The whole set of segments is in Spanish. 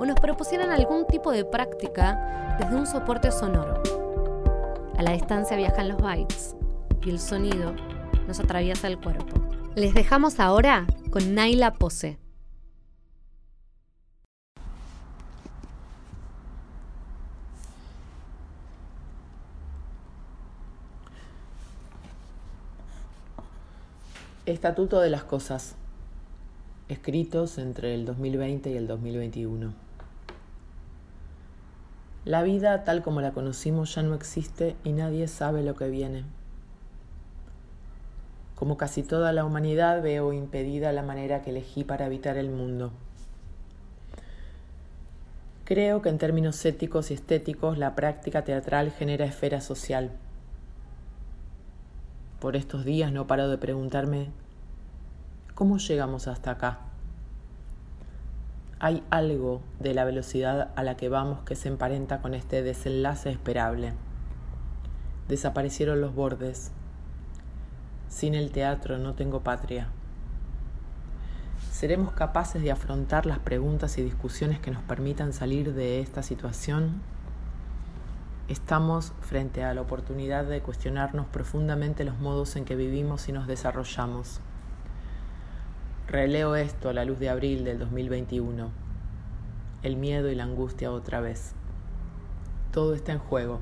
o nos propusieran algún tipo de práctica desde un soporte sonoro. A la distancia viajan los bytes y el sonido nos atraviesa el cuerpo. Les dejamos ahora con Naila Pose. Estatuto de las Cosas, escritos entre el 2020 y el 2021. La vida tal como la conocimos ya no existe y nadie sabe lo que viene. Como casi toda la humanidad veo impedida la manera que elegí para habitar el mundo. Creo que en términos éticos y estéticos la práctica teatral genera esfera social. Por estos días no paro de preguntarme, ¿cómo llegamos hasta acá? Hay algo de la velocidad a la que vamos que se emparenta con este desenlace esperable. Desaparecieron los bordes. Sin el teatro no tengo patria. ¿Seremos capaces de afrontar las preguntas y discusiones que nos permitan salir de esta situación? Estamos frente a la oportunidad de cuestionarnos profundamente los modos en que vivimos y nos desarrollamos. Releo esto a la luz de abril del 2021. El miedo y la angustia otra vez. Todo está en juego.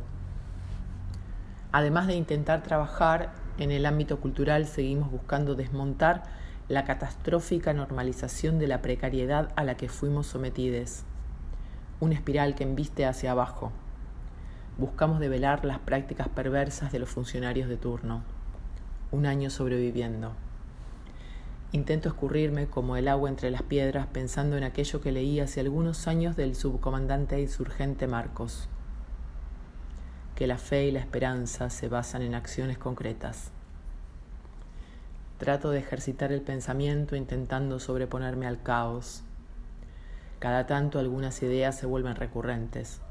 Además de intentar trabajar en el ámbito cultural, seguimos buscando desmontar la catastrófica normalización de la precariedad a la que fuimos sometidos. Una espiral que embiste hacia abajo. Buscamos develar las prácticas perversas de los funcionarios de turno. Un año sobreviviendo. Intento escurrirme como el agua entre las piedras pensando en aquello que leí hace algunos años del subcomandante insurgente Marcos, que la fe y la esperanza se basan en acciones concretas. Trato de ejercitar el pensamiento intentando sobreponerme al caos. Cada tanto algunas ideas se vuelven recurrentes.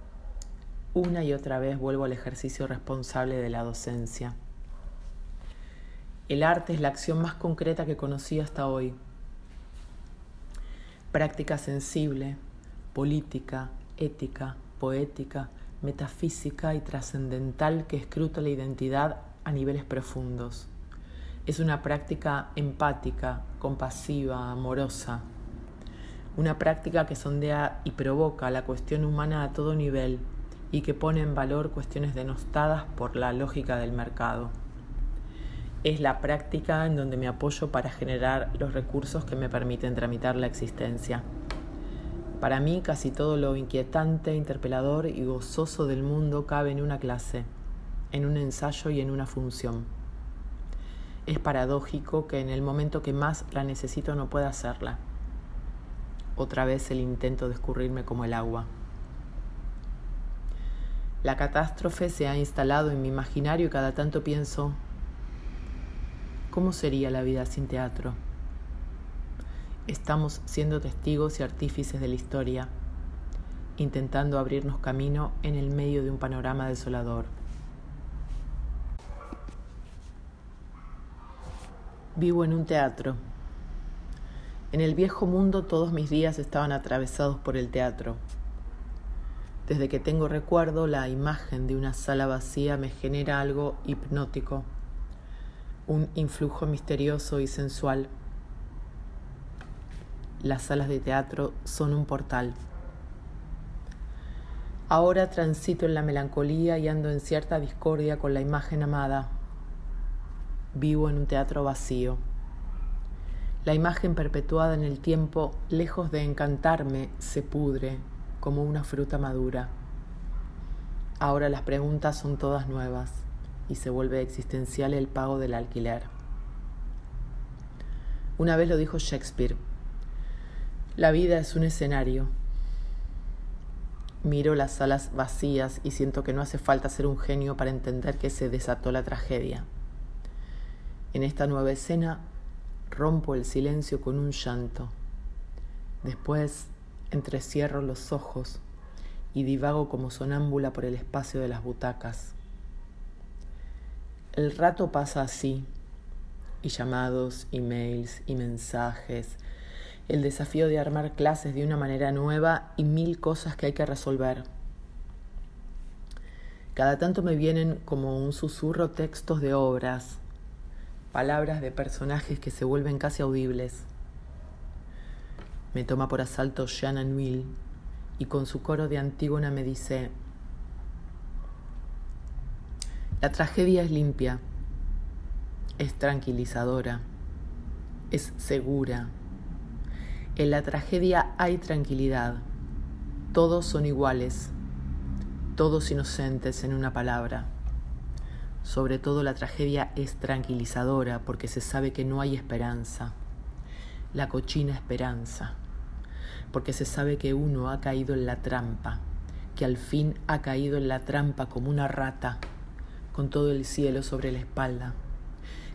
Una y otra vez vuelvo al ejercicio responsable de la docencia. El arte es la acción más concreta que conocí hasta hoy. Práctica sensible, política, ética, poética, metafísica y trascendental que escruta la identidad a niveles profundos. Es una práctica empática, compasiva, amorosa. Una práctica que sondea y provoca la cuestión humana a todo nivel y que pone en valor cuestiones denostadas por la lógica del mercado es la práctica en donde me apoyo para generar los recursos que me permiten tramitar la existencia. Para mí casi todo lo inquietante, interpelador y gozoso del mundo cabe en una clase, en un ensayo y en una función. Es paradójico que en el momento que más la necesito no pueda hacerla. Otra vez el intento de escurrirme como el agua. La catástrofe se ha instalado en mi imaginario y cada tanto pienso, ¿Cómo sería la vida sin teatro? Estamos siendo testigos y artífices de la historia, intentando abrirnos camino en el medio de un panorama desolador. Vivo en un teatro. En el viejo mundo todos mis días estaban atravesados por el teatro. Desde que tengo recuerdo, la imagen de una sala vacía me genera algo hipnótico un influjo misterioso y sensual. Las salas de teatro son un portal. Ahora transito en la melancolía y ando en cierta discordia con la imagen amada. Vivo en un teatro vacío. La imagen perpetuada en el tiempo, lejos de encantarme, se pudre como una fruta madura. Ahora las preguntas son todas nuevas y se vuelve existencial el pago del alquiler. Una vez lo dijo Shakespeare, la vida es un escenario. Miro las salas vacías y siento que no hace falta ser un genio para entender que se desató la tragedia. En esta nueva escena rompo el silencio con un llanto. Después entrecierro los ojos y divago como sonámbula por el espacio de las butacas. El rato pasa así, y llamados, emails y mensajes, el desafío de armar clases de una manera nueva y mil cosas que hay que resolver. Cada tanto me vienen como un susurro textos de obras, palabras de personajes que se vuelven casi audibles. Me toma por asalto Shannon Will y con su coro de Antígona me dice, la tragedia es limpia, es tranquilizadora, es segura. En la tragedia hay tranquilidad. Todos son iguales, todos inocentes en una palabra. Sobre todo la tragedia es tranquilizadora porque se sabe que no hay esperanza, la cochina esperanza, porque se sabe que uno ha caído en la trampa, que al fin ha caído en la trampa como una rata con todo el cielo sobre la espalda,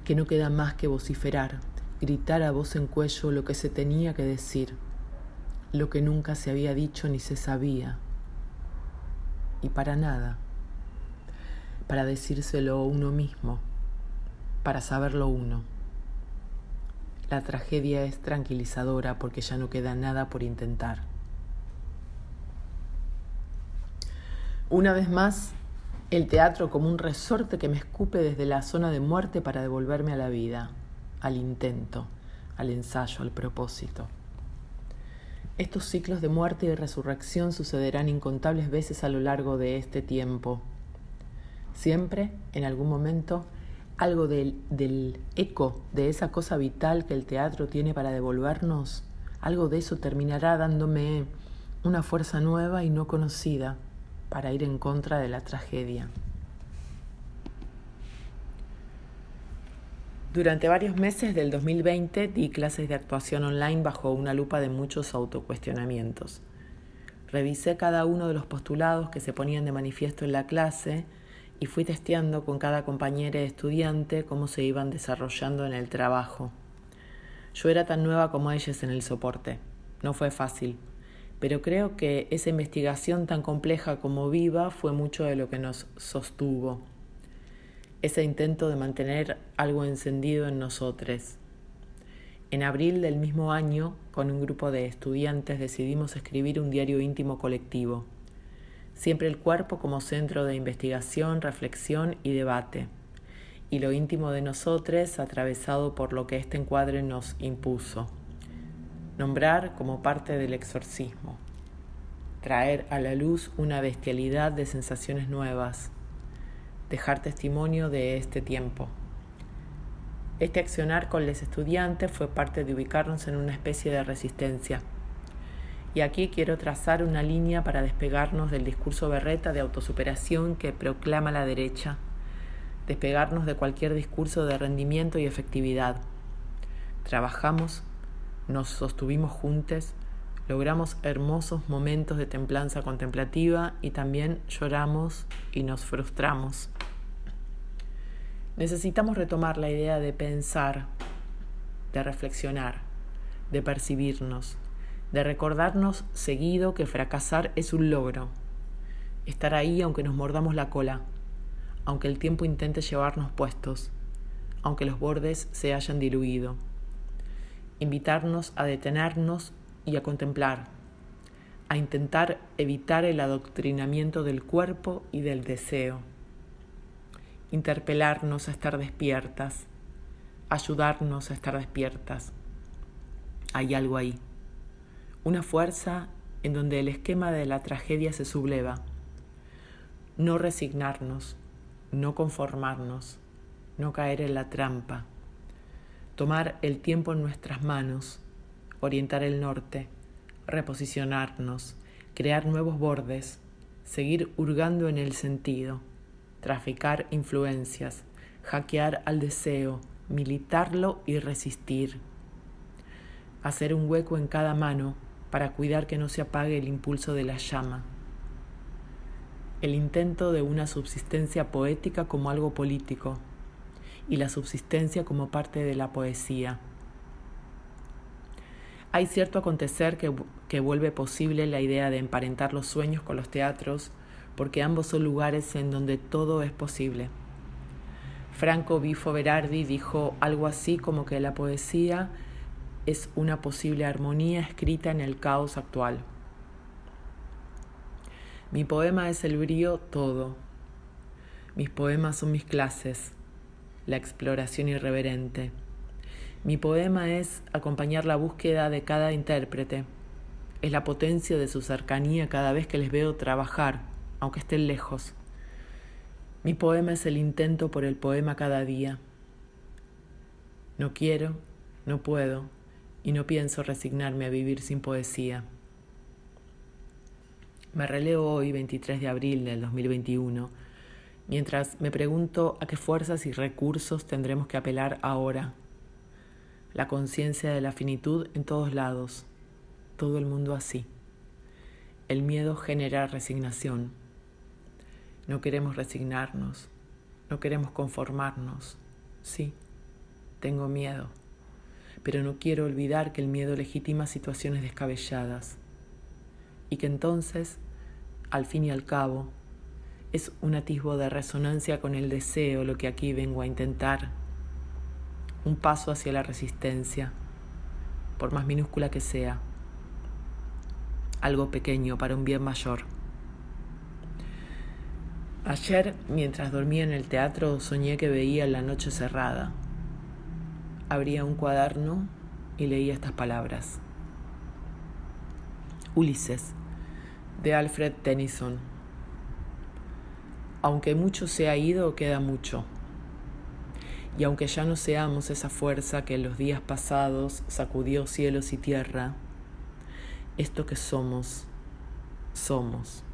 que no queda más que vociferar, gritar a voz en cuello lo que se tenía que decir, lo que nunca se había dicho ni se sabía, y para nada, para decírselo uno mismo, para saberlo uno. La tragedia es tranquilizadora porque ya no queda nada por intentar. Una vez más, el teatro como un resorte que me escupe desde la zona de muerte para devolverme a la vida, al intento, al ensayo, al propósito. Estos ciclos de muerte y resurrección sucederán incontables veces a lo largo de este tiempo. Siempre, en algún momento, algo del, del, eco de esa cosa vital que el teatro tiene para devolvernos, algo de eso terminará dándome una fuerza nueva y no conocida para ir en contra de la tragedia. Durante varios meses del 2020 di clases de actuación online bajo una lupa de muchos autocuestionamientos. Revisé cada uno de los postulados que se ponían de manifiesto en la clase y fui testeando con cada compañera estudiante cómo se iban desarrollando en el trabajo. Yo era tan nueva como ellas en el soporte. No fue fácil pero creo que esa investigación tan compleja como viva fue mucho de lo que nos sostuvo. Ese intento de mantener algo encendido en nosotros. En abril del mismo año, con un grupo de estudiantes, decidimos escribir un diario íntimo colectivo. Siempre el cuerpo como centro de investigación, reflexión y debate. Y lo íntimo de nosotros atravesado por lo que este encuadre nos impuso nombrar como parte del exorcismo, traer a la luz una bestialidad de sensaciones nuevas, dejar testimonio de este tiempo. Este accionar con los estudiantes fue parte de ubicarnos en una especie de resistencia. Y aquí quiero trazar una línea para despegarnos del discurso berreta de autosuperación que proclama la derecha, despegarnos de cualquier discurso de rendimiento y efectividad. Trabajamos nos sostuvimos juntos, logramos hermosos momentos de templanza contemplativa y también lloramos y nos frustramos. Necesitamos retomar la idea de pensar, de reflexionar, de percibirnos, de recordarnos seguido que fracasar es un logro, estar ahí aunque nos mordamos la cola, aunque el tiempo intente llevarnos puestos, aunque los bordes se hayan diluido invitarnos a detenernos y a contemplar, a intentar evitar el adoctrinamiento del cuerpo y del deseo, interpelarnos a estar despiertas, ayudarnos a estar despiertas. Hay algo ahí, una fuerza en donde el esquema de la tragedia se subleva. No resignarnos, no conformarnos, no caer en la trampa tomar el tiempo en nuestras manos, orientar el norte, reposicionarnos, crear nuevos bordes, seguir hurgando en el sentido, traficar influencias, hackear al deseo, militarlo y resistir. Hacer un hueco en cada mano para cuidar que no se apague el impulso de la llama. el intento de una subsistencia poética como algo político y la subsistencia como parte de la poesía. Hay cierto acontecer que, que, vuelve posible la idea de emparentar los sueños con los teatros, porque ambos son lugares en donde todo es posible. Franco Bifo Berardi dijo algo así como que la poesía es una posible armonía escrita en el caos actual. Mi poema es el brío todo. Mis poemas son mis clases, la exploración irreverente. Mi poema es acompañar la búsqueda de cada intérprete. Es la potencia de su cercanía cada vez que les veo trabajar, aunque estén lejos. Mi poema es el intento por el poema cada día. No quiero, no puedo y no pienso resignarme a vivir sin poesía. Me releo hoy, 23 de abril del 2021, mientras me pregunto a qué fuerzas y recursos tendremos que apelar ahora. La conciencia de la finitud en todos lados, todo el mundo así. El miedo genera resignación no queremos resignarnos, no queremos conformarnos. Sí, tengo miedo, pero no quiero olvidar que el miedo legitima situaciones descabelladas y que entonces, al fin y al cabo, es un atisbo de resonancia con el deseo lo que aquí vengo a intentar, un paso hacia la resistencia, por más minúscula que sea, algo pequeño para un bien mayor. Ayer, mientras dormía en el teatro, soñé que veía la noche cerrada. Abría un cuaderno y leía estas palabras. Ulises, de Alfred Tennyson. Aunque mucho se ha ido, queda mucho. Y aunque ya no seamos esa fuerza que en los días pasados sacudió cielos y tierra, esto que somos, somos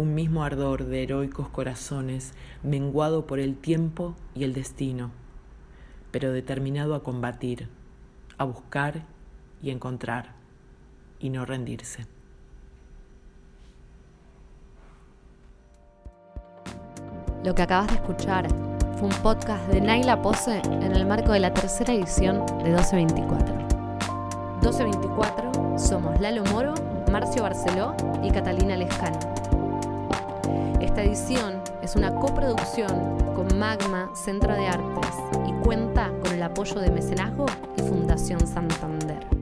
un mismo ardor de heroicos corazones, menguado por el tiempo y el destino, pero determinado a combatir, a buscar y encontrar, y no rendirse. Lo que acabas de escuchar fue un podcast de Naila Pose en el marco de la tercera edición de 1224. 1224 somos Lalo Moro, Marcio Barceló y Catalina Lescano. Esta edición es una coproducción con Magma Centro de Artes y cuenta con el apoyo de Mecenazgo y Fundación Santander.